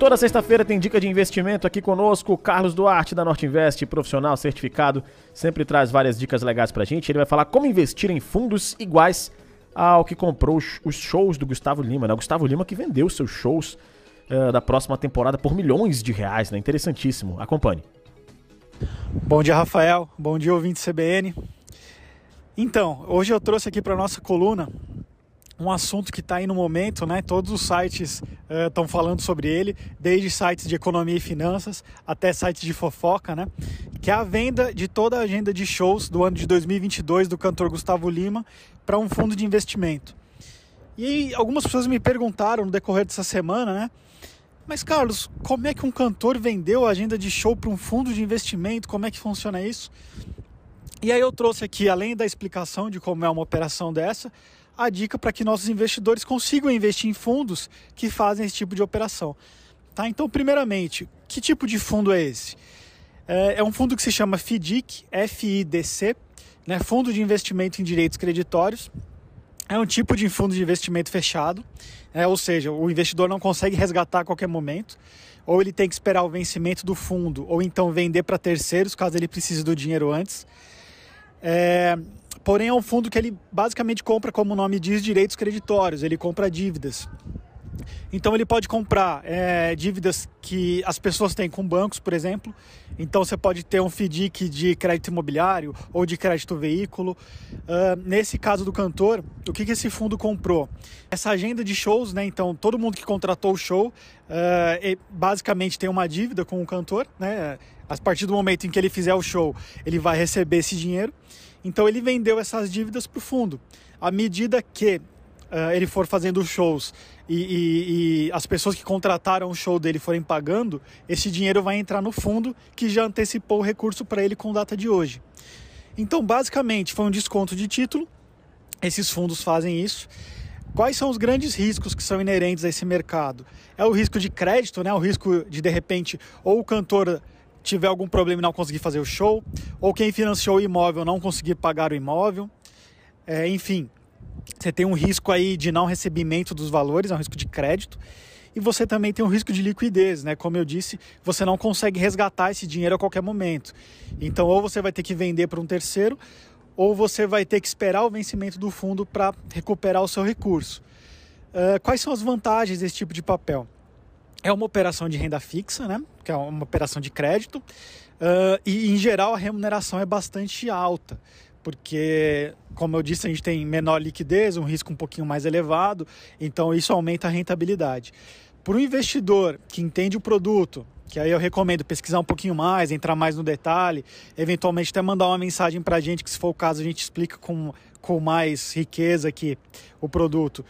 Toda sexta-feira tem dica de investimento aqui conosco. Carlos Duarte, da Norte Invest, profissional certificado, sempre traz várias dicas legais pra gente. Ele vai falar como investir em fundos iguais ao que comprou os shows do Gustavo Lima, né? O Gustavo Lima que vendeu seus shows uh, da próxima temporada por milhões de reais, né? Interessantíssimo. Acompanhe. Bom dia, Rafael. Bom dia, ouvinte CBN. Então, hoje eu trouxe aqui para nossa coluna um assunto que está aí no momento, né? Todos os sites estão uh, falando sobre ele, desde sites de economia e finanças até sites de fofoca, né? Que é a venda de toda a agenda de shows do ano de 2022 do cantor Gustavo Lima para um fundo de investimento. E algumas pessoas me perguntaram no decorrer dessa semana, né? Mas Carlos, como é que um cantor vendeu a agenda de show para um fundo de investimento? Como é que funciona isso? E aí eu trouxe aqui, além da explicação de como é uma operação dessa, a dica para que nossos investidores consigam investir em fundos que fazem esse tipo de operação. Tá? Então, primeiramente, que tipo de fundo é esse? É, é um fundo que se chama FIDIC, FIDC, né? Fundo de Investimento em Direitos Creditórios. É um tipo de fundo de investimento fechado, é, ou seja, o investidor não consegue resgatar a qualquer momento, ou ele tem que esperar o vencimento do fundo, ou então vender para terceiros caso ele precise do dinheiro antes. É, Porém, é um fundo que ele basicamente compra, como o nome diz, direitos creditórios, ele compra dívidas. Então ele pode comprar é, dívidas que as pessoas têm com bancos, por exemplo. Então você pode ter um FDIC de crédito imobiliário ou de crédito veículo. Uh, nesse caso do cantor, o que, que esse fundo comprou? Essa agenda de shows, né? Então todo mundo que contratou o show uh, basicamente tem uma dívida com o cantor, né? A partir do momento em que ele fizer o show, ele vai receber esse dinheiro. Então ele vendeu essas dívidas para o fundo. À medida que uh, ele for fazendo shows e, e, e, as pessoas que contrataram o show dele forem pagando, esse dinheiro vai entrar no fundo que já antecipou o recurso para ele com data de hoje. Então, basicamente, foi um desconto de título. Esses fundos fazem isso. Quais são os grandes riscos que são inerentes a esse mercado? É o risco de crédito, né? o risco de, de repente, ou o cantor tiver algum problema e não conseguir fazer o show, ou quem financiou o imóvel não conseguir pagar o imóvel. É, enfim, você tem um risco aí de não recebimento dos valores, é um risco de crédito. E você também tem um risco de liquidez, né? Como eu disse, você não consegue resgatar esse dinheiro a qualquer momento. Então, ou você vai ter que vender para um terceiro, ou você vai ter que esperar o vencimento do fundo para recuperar o seu recurso. Uh, quais são as vantagens desse tipo de papel? é uma operação de renda fixa, né? Que é uma operação de crédito. Uh, e, em geral, a remuneração é bastante alta, porque, como eu disse, a gente tem menor liquidez, um risco um pouquinho mais elevado, então isso aumenta a rentabilidade. Para o investidor que entende o produto, que aí eu recomendo pesquisar um pouquinho mais, entrar mais no detalhe, eventualmente até mandar uma mensagem para a gente, que se for o caso a gente explica com, com mais riqueza aqui o produto.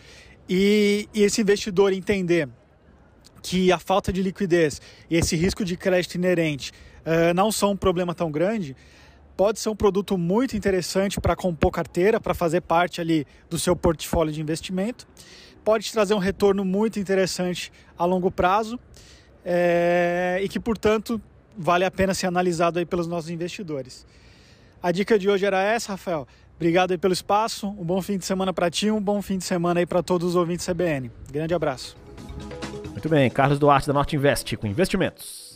E, e esse investidor entender que a falta de liquidez e esse risco de crédito inerente uh, não são um problema tão grande, pode ser um produto muito interessante para compor carteira, para fazer parte ali do seu portfólio de investimento. Pode te trazer um retorno muito interessante a longo prazo é, e que, portanto, vale a pena ser analisado aí pelos nossos investidores. A dica de hoje era essa, Rafael. Obrigado aí pelo espaço, um bom fim de semana para ti, um bom fim de semana aí para todos os ouvintes CBN. Grande abraço. Muito bem, Carlos Duarte da Norte Invest com investimentos.